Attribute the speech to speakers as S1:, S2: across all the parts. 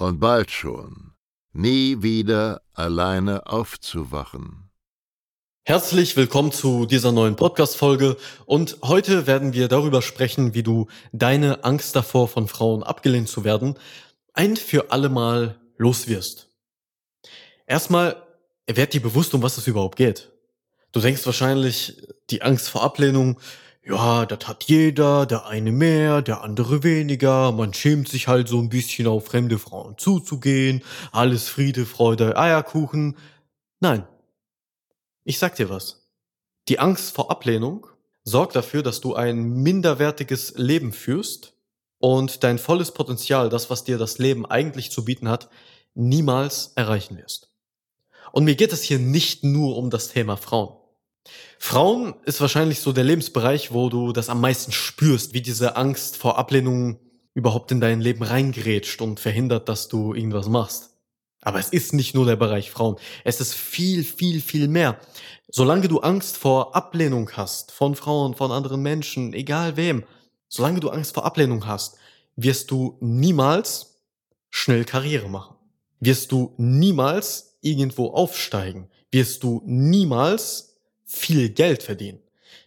S1: und bald schon nie wieder alleine aufzuwachen.
S2: Herzlich willkommen zu dieser neuen Podcast-Folge und heute werden wir darüber sprechen, wie du deine Angst davor, von Frauen abgelehnt zu werden, ein für alle Mal loswirst. Erstmal werd dir bewusst, um was es überhaupt geht. Du denkst wahrscheinlich, die Angst vor Ablehnung, ja, das hat jeder, der eine mehr, der andere weniger, man schämt sich halt so ein bisschen auf fremde Frauen zuzugehen, alles Friede, Freude, Eierkuchen. Nein. Ich sag dir was. Die Angst vor Ablehnung sorgt dafür, dass du ein minderwertiges Leben führst und dein volles Potenzial, das, was dir das Leben eigentlich zu bieten hat, niemals erreichen wirst. Und mir geht es hier nicht nur um das Thema Frauen. Frauen ist wahrscheinlich so der Lebensbereich, wo du das am meisten spürst, wie diese Angst vor Ablehnung überhaupt in dein Leben reingrätscht und verhindert, dass du irgendwas machst. Aber es ist nicht nur der Bereich Frauen. Es ist viel, viel, viel mehr. Solange du Angst vor Ablehnung hast, von Frauen, von anderen Menschen, egal wem, solange du Angst vor Ablehnung hast, wirst du niemals schnell Karriere machen. Wirst du niemals irgendwo aufsteigen, wirst du niemals viel Geld verdienen.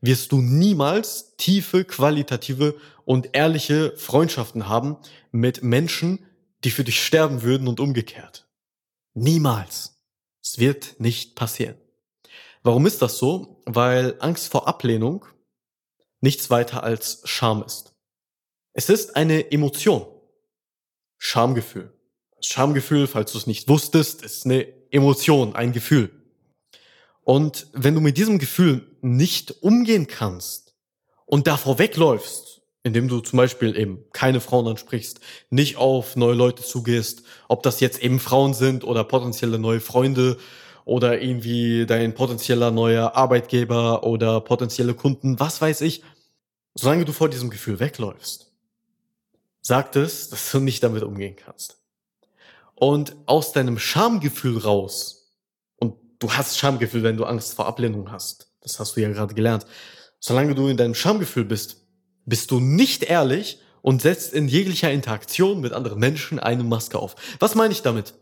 S2: Wirst du niemals tiefe, qualitative und ehrliche Freundschaften haben mit Menschen, die für dich sterben würden und umgekehrt. Niemals. Es wird nicht passieren. Warum ist das so? Weil Angst vor Ablehnung nichts weiter als Scham ist. Es ist eine Emotion. Schamgefühl. Das Schamgefühl, falls du es nicht wusstest, ist eine Emotion, ein Gefühl. Und wenn du mit diesem Gefühl nicht umgehen kannst und davor wegläufst, indem du zum Beispiel eben keine Frauen ansprichst, nicht auf neue Leute zugehst, ob das jetzt eben Frauen sind oder potenzielle neue Freunde oder irgendwie dein potenzieller neuer Arbeitgeber oder potenzielle Kunden, was weiß ich, solange du vor diesem Gefühl wegläufst, sagt es, dass du nicht damit umgehen kannst. Und aus deinem Schamgefühl raus, du hast Schamgefühl, wenn du Angst vor Ablehnung hast, das hast du ja gerade gelernt, solange du in deinem Schamgefühl bist, bist du nicht ehrlich und setzt in jeglicher Interaktion mit anderen Menschen eine Maske auf. Was meine ich damit?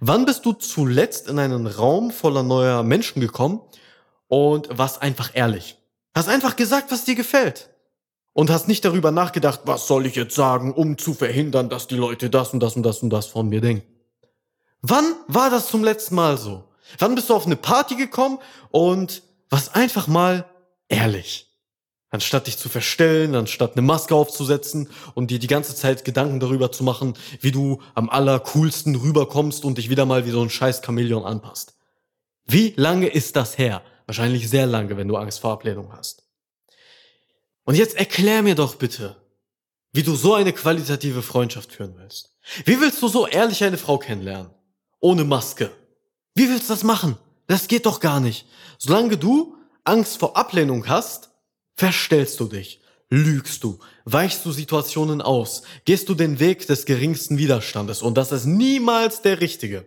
S2: Wann bist du zuletzt in einen Raum voller neuer Menschen gekommen und warst einfach ehrlich? Hast einfach gesagt, was dir gefällt. Und hast nicht darüber nachgedacht, was soll ich jetzt sagen, um zu verhindern, dass die Leute das und das und das und das von mir denken. Wann war das zum letzten Mal so? Wann bist du auf eine Party gekommen und warst einfach mal ehrlich? Anstatt dich zu verstellen, anstatt eine Maske aufzusetzen und dir die ganze Zeit Gedanken darüber zu machen, wie du am allercoolsten rüberkommst und dich wieder mal wie so ein scheiß Chamäleon anpasst. Wie lange ist das her? Wahrscheinlich sehr lange, wenn du Angst vor Ablehnung hast. Und jetzt erklär mir doch bitte, wie du so eine qualitative Freundschaft führen willst. Wie willst du so ehrlich eine Frau kennenlernen? ohne Maske. Wie willst du das machen? Das geht doch gar nicht. Solange du Angst vor Ablehnung hast, verstellst du dich, lügst du, weichst du Situationen aus, gehst du den Weg des geringsten Widerstandes und das ist niemals der richtige.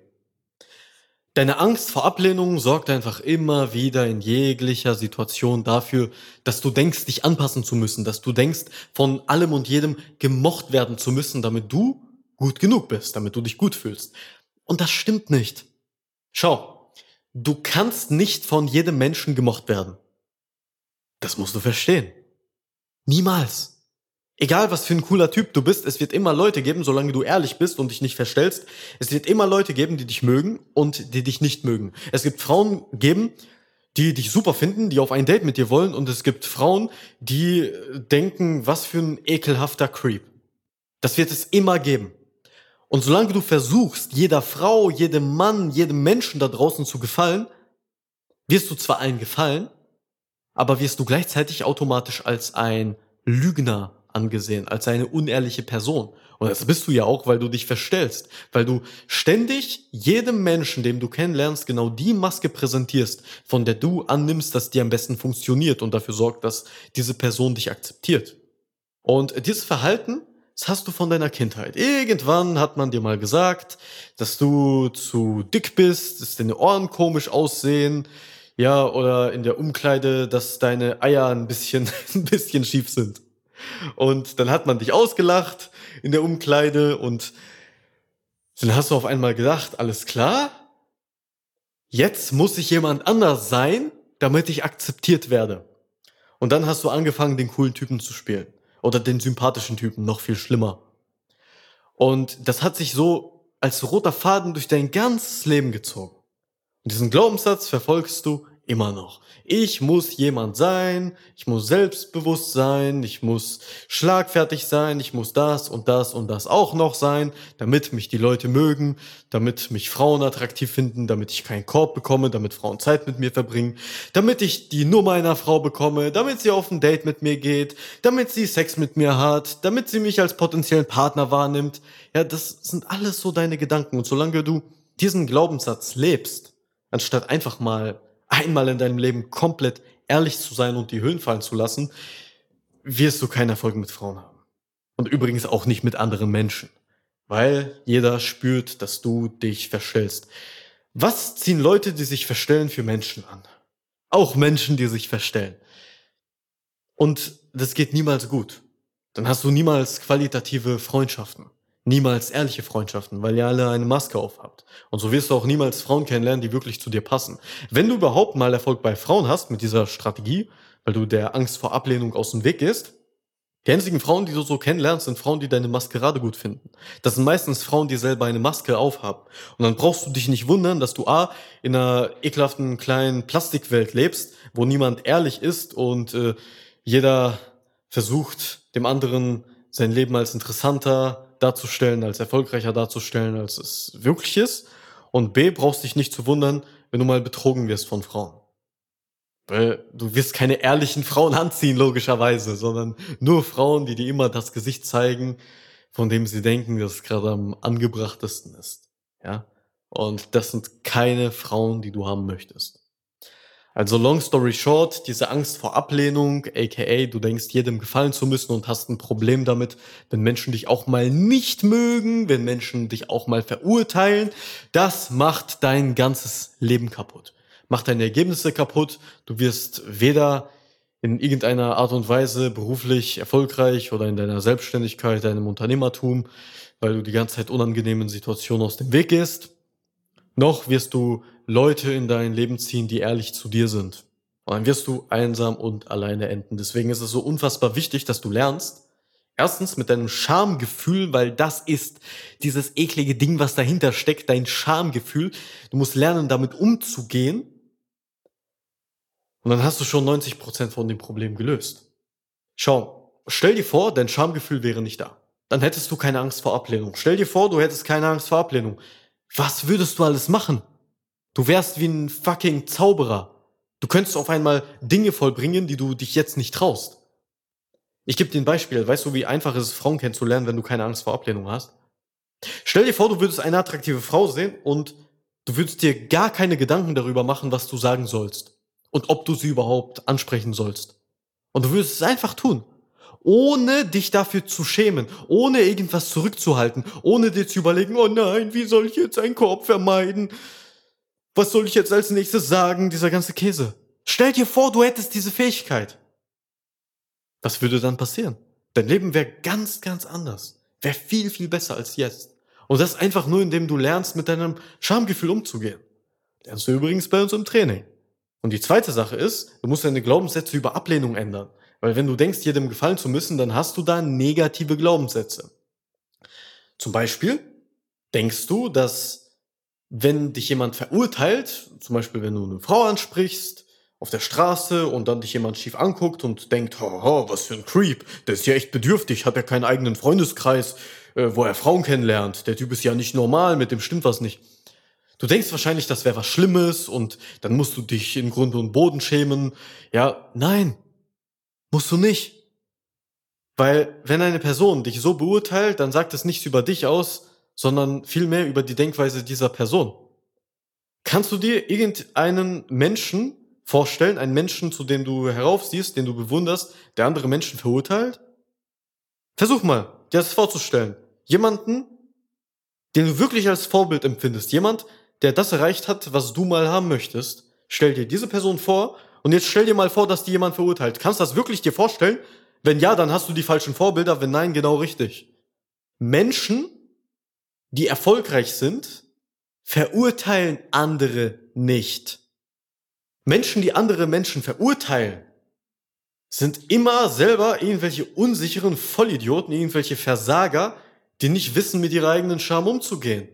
S2: Deine Angst vor Ablehnung sorgt einfach immer wieder in jeglicher Situation dafür, dass du denkst, dich anpassen zu müssen, dass du denkst, von allem und jedem gemocht werden zu müssen, damit du gut genug bist, damit du dich gut fühlst. Und das stimmt nicht. Schau, du kannst nicht von jedem Menschen gemocht werden. Das musst du verstehen. Niemals. Egal, was für ein cooler Typ du bist, es wird immer Leute geben, solange du ehrlich bist und dich nicht verstellst. Es wird immer Leute geben, die dich mögen und die dich nicht mögen. Es gibt Frauen geben, die dich super finden, die auf ein Date mit dir wollen und es gibt Frauen, die denken, was für ein ekelhafter Creep. Das wird es immer geben. Und solange du versuchst, jeder Frau, jedem Mann, jedem Menschen da draußen zu gefallen, wirst du zwar allen gefallen, aber wirst du gleichzeitig automatisch als ein Lügner angesehen, als eine unehrliche Person. Und das bist du ja auch, weil du dich verstellst, weil du ständig jedem Menschen, dem du kennenlernst, genau die Maske präsentierst, von der du annimmst, dass die am besten funktioniert und dafür sorgt, dass diese Person dich akzeptiert. Und dieses Verhalten, das hast du von deiner Kindheit. Irgendwann hat man dir mal gesagt, dass du zu dick bist, dass deine Ohren komisch aussehen, ja, oder in der Umkleide, dass deine Eier ein bisschen, ein bisschen schief sind. Und dann hat man dich ausgelacht in der Umkleide und dann hast du auf einmal gedacht, alles klar, jetzt muss ich jemand anders sein, damit ich akzeptiert werde. Und dann hast du angefangen, den coolen Typen zu spielen. Oder den sympathischen Typen, noch viel schlimmer. Und das hat sich so als roter Faden durch dein ganzes Leben gezogen. Und diesen Glaubenssatz verfolgst du immer noch. Ich muss jemand sein, ich muss selbstbewusst sein, ich muss schlagfertig sein, ich muss das und das und das auch noch sein, damit mich die Leute mögen, damit mich Frauen attraktiv finden, damit ich keinen Korb bekomme, damit Frauen Zeit mit mir verbringen, damit ich die Nummer einer Frau bekomme, damit sie auf ein Date mit mir geht, damit sie Sex mit mir hat, damit sie mich als potenziellen Partner wahrnimmt. Ja, das sind alles so deine Gedanken und solange du diesen Glaubenssatz lebst, anstatt einfach mal einmal in deinem Leben komplett ehrlich zu sein und die Hüllen fallen zu lassen, wirst du keinen Erfolg mit Frauen haben. Und übrigens auch nicht mit anderen Menschen. Weil jeder spürt, dass du dich verstellst. Was ziehen Leute, die sich verstellen, für Menschen an? Auch Menschen, die sich verstellen. Und das geht niemals gut. Dann hast du niemals qualitative Freundschaften niemals ehrliche Freundschaften, weil ihr alle eine Maske aufhabt. Und so wirst du auch niemals Frauen kennenlernen, die wirklich zu dir passen. Wenn du überhaupt mal Erfolg bei Frauen hast mit dieser Strategie, weil du der Angst vor Ablehnung aus dem Weg gehst, die einzigen Frauen, die du so kennenlernst, sind Frauen, die deine Maskerade gut finden. Das sind meistens Frauen, die selber eine Maske aufhaben. Und dann brauchst du dich nicht wundern, dass du A, in einer ekelhaften kleinen Plastikwelt lebst, wo niemand ehrlich ist und äh, jeder versucht, dem anderen sein Leben als interessanter, darzustellen, als erfolgreicher darzustellen, als es wirklich ist. Und B, brauchst dich nicht zu wundern, wenn du mal betrogen wirst von Frauen. Weil du wirst keine ehrlichen Frauen anziehen, logischerweise, sondern nur Frauen, die dir immer das Gesicht zeigen, von dem sie denken, dass es gerade am angebrachtesten ist. Ja? Und das sind keine Frauen, die du haben möchtest. Also long story short, diese Angst vor Ablehnung, aka du denkst jedem gefallen zu müssen und hast ein Problem damit, wenn Menschen dich auch mal nicht mögen, wenn Menschen dich auch mal verurteilen, das macht dein ganzes Leben kaputt. Macht deine Ergebnisse kaputt. Du wirst weder in irgendeiner Art und Weise beruflich erfolgreich oder in deiner Selbstständigkeit, deinem Unternehmertum, weil du die ganze Zeit unangenehmen Situationen aus dem Weg gehst noch wirst du Leute in dein Leben ziehen, die ehrlich zu dir sind. Und dann wirst du einsam und alleine enden. Deswegen ist es so unfassbar wichtig, dass du lernst, erstens mit deinem Schamgefühl, weil das ist dieses eklige Ding, was dahinter steckt, dein Schamgefühl. Du musst lernen, damit umzugehen. Und dann hast du schon 90 Prozent von dem Problem gelöst. Schau, stell dir vor, dein Schamgefühl wäre nicht da. Dann hättest du keine Angst vor Ablehnung. Stell dir vor, du hättest keine Angst vor Ablehnung. Was würdest du alles machen? Du wärst wie ein fucking Zauberer. Du könntest auf einmal Dinge vollbringen, die du dich jetzt nicht traust. Ich gebe dir ein Beispiel. Weißt du, wie einfach es ist, Frauen kennenzulernen, wenn du keine Angst vor Ablehnung hast? Stell dir vor, du würdest eine attraktive Frau sehen und du würdest dir gar keine Gedanken darüber machen, was du sagen sollst und ob du sie überhaupt ansprechen sollst. Und du würdest es einfach tun ohne dich dafür zu schämen, ohne irgendwas zurückzuhalten, ohne dir zu überlegen, oh nein, wie soll ich jetzt einen Korb vermeiden? Was soll ich jetzt als nächstes sagen? Dieser ganze Käse. Stell dir vor, du hättest diese Fähigkeit. Was würde dann passieren? Dein Leben wäre ganz, ganz anders. Wäre viel, viel besser als jetzt. Und das einfach nur, indem du lernst, mit deinem Schamgefühl umzugehen. Lernst du übrigens bei uns im Training. Und die zweite Sache ist, du musst deine Glaubenssätze über Ablehnung ändern. Weil wenn du denkst, jedem gefallen zu müssen, dann hast du da negative Glaubenssätze. Zum Beispiel denkst du, dass wenn dich jemand verurteilt, zum Beispiel wenn du eine Frau ansprichst auf der Straße und dann dich jemand schief anguckt und denkt, haha, was für ein Creep, der ist ja echt bedürftig, hat ja keinen eigenen Freundeskreis, äh, wo er Frauen kennenlernt, der Typ ist ja nicht normal, mit dem stimmt was nicht. Du denkst wahrscheinlich, das wäre was Schlimmes und dann musst du dich in Grund und Boden schämen. Ja, nein, musst du nicht. Weil wenn eine Person dich so beurteilt, dann sagt es nichts über dich aus, sondern vielmehr über die Denkweise dieser Person. Kannst du dir irgendeinen Menschen vorstellen, einen Menschen, zu dem du heraufsiehst, den du bewunderst, der andere Menschen verurteilt? Versuch mal, dir das vorzustellen. Jemanden, den du wirklich als Vorbild empfindest. Jemand, der das erreicht hat, was du mal haben möchtest. Stell dir diese Person vor und jetzt stell dir mal vor, dass die jemand verurteilt. Kannst du das wirklich dir vorstellen? Wenn ja, dann hast du die falschen Vorbilder. Wenn nein, genau richtig. Menschen, die erfolgreich sind, verurteilen andere nicht. Menschen, die andere Menschen verurteilen, sind immer selber irgendwelche unsicheren Vollidioten, irgendwelche Versager, die nicht wissen, mit ihrer eigenen Scham umzugehen.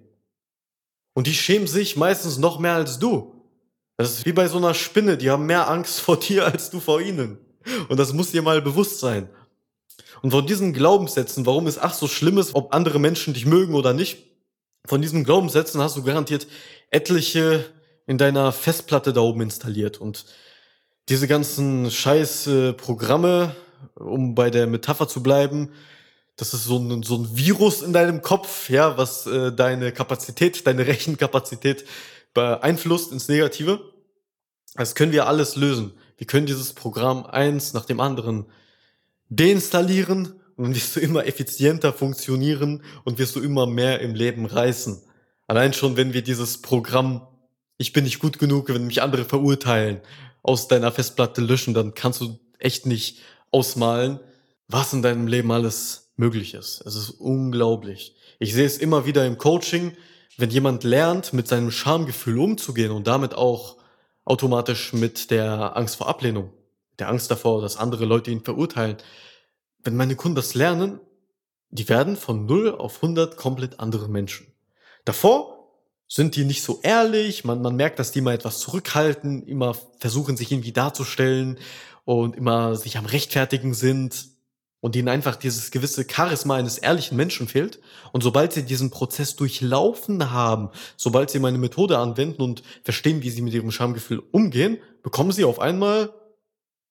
S2: Und die schämen sich meistens noch mehr als du. Das ist wie bei so einer Spinne, die haben mehr Angst vor dir als du vor ihnen. Und das muss dir mal bewusst sein. Und von diesen Glaubenssätzen, warum es ach so schlimm ist, ob andere Menschen dich mögen oder nicht, von diesen Glaubenssätzen hast du garantiert etliche in deiner Festplatte da oben installiert. Und diese ganzen scheiß Programme, um bei der Metapher zu bleiben, das ist so ein, so ein Virus in deinem Kopf, ja, was äh, deine Kapazität, deine Rechenkapazität beeinflusst ins Negative. Das können wir alles lösen. Wir können dieses Programm eins nach dem anderen deinstallieren und dann wirst du immer effizienter funktionieren und wirst du immer mehr im Leben reißen. Allein schon, wenn wir dieses Programm ich bin nicht gut genug, wenn mich andere verurteilen, aus deiner Festplatte löschen, dann kannst du echt nicht ausmalen, was in deinem Leben alles möglich ist. Es ist unglaublich. Ich sehe es immer wieder im Coaching, wenn jemand lernt, mit seinem Schamgefühl umzugehen und damit auch automatisch mit der Angst vor Ablehnung, der Angst davor, dass andere Leute ihn verurteilen. Wenn meine Kunden das lernen, die werden von 0 auf 100 komplett andere Menschen. Davor sind die nicht so ehrlich, man, man merkt, dass die mal etwas zurückhalten, immer versuchen, sich irgendwie darzustellen und immer sich am Rechtfertigen sind und ihnen einfach dieses gewisse Charisma eines ehrlichen Menschen fehlt. Und sobald sie diesen Prozess durchlaufen haben, sobald sie meine Methode anwenden und verstehen, wie sie mit ihrem Schamgefühl umgehen, bekommen sie auf einmal,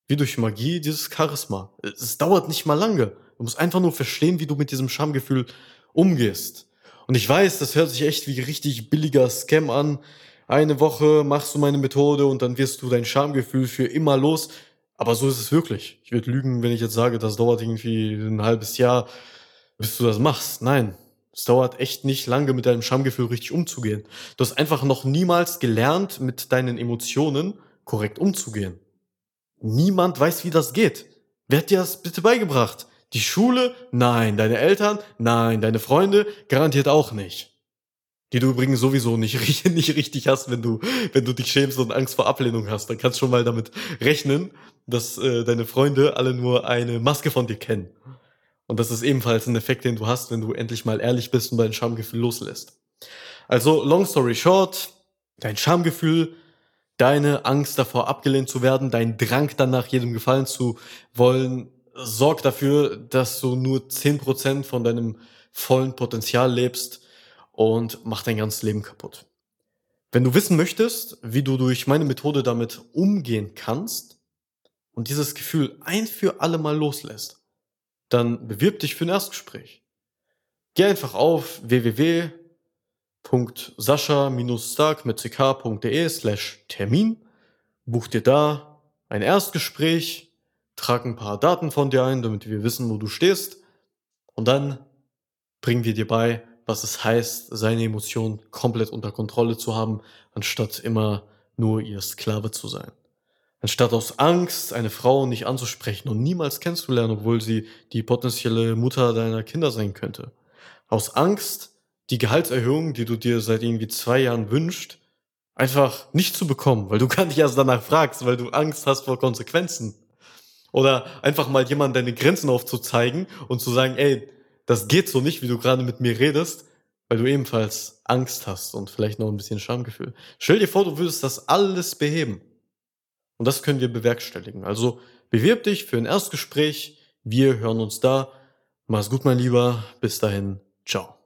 S2: wie durch Magie, dieses Charisma. Es dauert nicht mal lange. Du musst einfach nur verstehen, wie du mit diesem Schamgefühl umgehst. Und ich weiß, das hört sich echt wie richtig billiger Scam an. Eine Woche machst du meine Methode und dann wirst du dein Schamgefühl für immer los. Aber so ist es wirklich. Ich würde lügen, wenn ich jetzt sage, das dauert irgendwie ein halbes Jahr, bis du das machst. Nein, es dauert echt nicht lange, mit deinem Schamgefühl richtig umzugehen. Du hast einfach noch niemals gelernt, mit deinen Emotionen korrekt umzugehen. Niemand weiß, wie das geht. Wer hat dir das bitte beigebracht? Die Schule? Nein. Deine Eltern? Nein. Deine Freunde? Garantiert auch nicht die du übrigens sowieso nicht, nicht richtig hast, wenn du, wenn du dich schämst und Angst vor Ablehnung hast. Dann kannst du schon mal damit rechnen, dass äh, deine Freunde alle nur eine Maske von dir kennen. Und das ist ebenfalls ein Effekt, den du hast, wenn du endlich mal ehrlich bist und dein Schamgefühl loslässt. Also, long story short, dein Schamgefühl, deine Angst davor abgelehnt zu werden, dein Drang danach jedem gefallen zu wollen, sorgt dafür, dass du nur zehn Prozent von deinem vollen Potenzial lebst und macht dein ganzes Leben kaputt. Wenn du wissen möchtest, wie du durch meine Methode damit umgehen kannst und dieses Gefühl ein für alle Mal loslässt, dann bewirb dich für ein Erstgespräch. Geh einfach auf www.sascha-stark mit ck.de slash Termin, buch dir da ein Erstgespräch, trag ein paar Daten von dir ein, damit wir wissen, wo du stehst und dann bringen wir dir bei, was es heißt, seine Emotionen komplett unter Kontrolle zu haben, anstatt immer nur ihr Sklave zu sein. Anstatt aus Angst eine Frau nicht anzusprechen und niemals kennenzulernen, obwohl sie die potenzielle Mutter deiner Kinder sein könnte. Aus Angst, die Gehaltserhöhung, die du dir seit irgendwie zwei Jahren wünschst, einfach nicht zu bekommen, weil du gar nicht erst danach fragst, weil du Angst hast vor Konsequenzen. Oder einfach mal jemand deine Grenzen aufzuzeigen und zu sagen, ey, das geht so nicht, wie du gerade mit mir redest, weil du ebenfalls Angst hast und vielleicht noch ein bisschen Schamgefühl. Stell dir vor, du würdest das alles beheben. Und das können wir bewerkstelligen. Also bewirb dich für ein Erstgespräch. Wir hören uns da. Mach's gut, mein Lieber. Bis dahin. Ciao.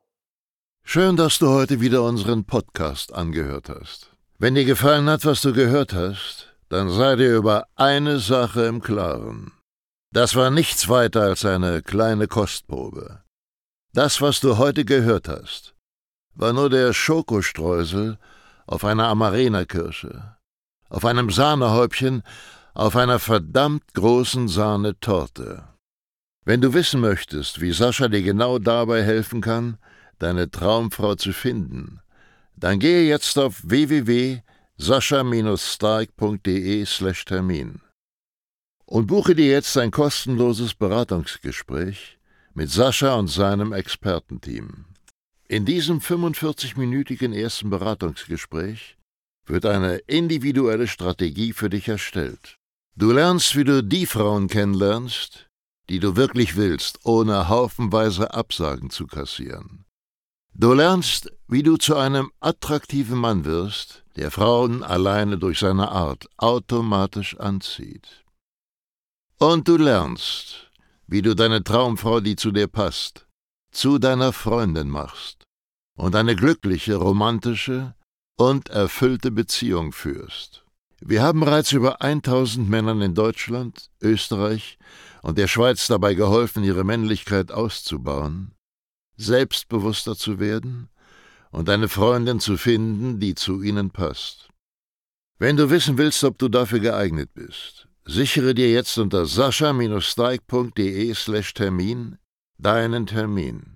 S1: Schön, dass du heute wieder unseren Podcast angehört hast. Wenn dir gefallen hat, was du gehört hast, dann sei dir über eine Sache im Klaren. Das war nichts weiter als eine kleine Kostprobe. Das, was du heute gehört hast, war nur der Schokostreusel auf einer Amarena-Kirsche, auf einem Sahnehäubchen, auf einer verdammt großen Sahnetorte. Wenn du wissen möchtest, wie Sascha dir genau dabei helfen kann, deine Traumfrau zu finden, dann gehe jetzt auf www.sascha-stark.de/termin und buche dir jetzt ein kostenloses Beratungsgespräch mit Sascha und seinem Expertenteam. In diesem 45-minütigen ersten Beratungsgespräch wird eine individuelle Strategie für dich erstellt. Du lernst, wie du die Frauen kennenlernst, die du wirklich willst, ohne haufenweise Absagen zu kassieren. Du lernst, wie du zu einem attraktiven Mann wirst, der Frauen alleine durch seine Art automatisch anzieht. Und du lernst, wie du deine Traumfrau, die zu dir passt, zu deiner Freundin machst und eine glückliche, romantische und erfüllte Beziehung führst. Wir haben bereits über 1000 Männern in Deutschland, Österreich und der Schweiz dabei geholfen, ihre Männlichkeit auszubauen selbstbewusster zu werden und eine Freundin zu finden, die zu ihnen passt. Wenn du wissen willst, ob du dafür geeignet bist, sichere dir jetzt unter sascha-steig.de slash Termin deinen Termin.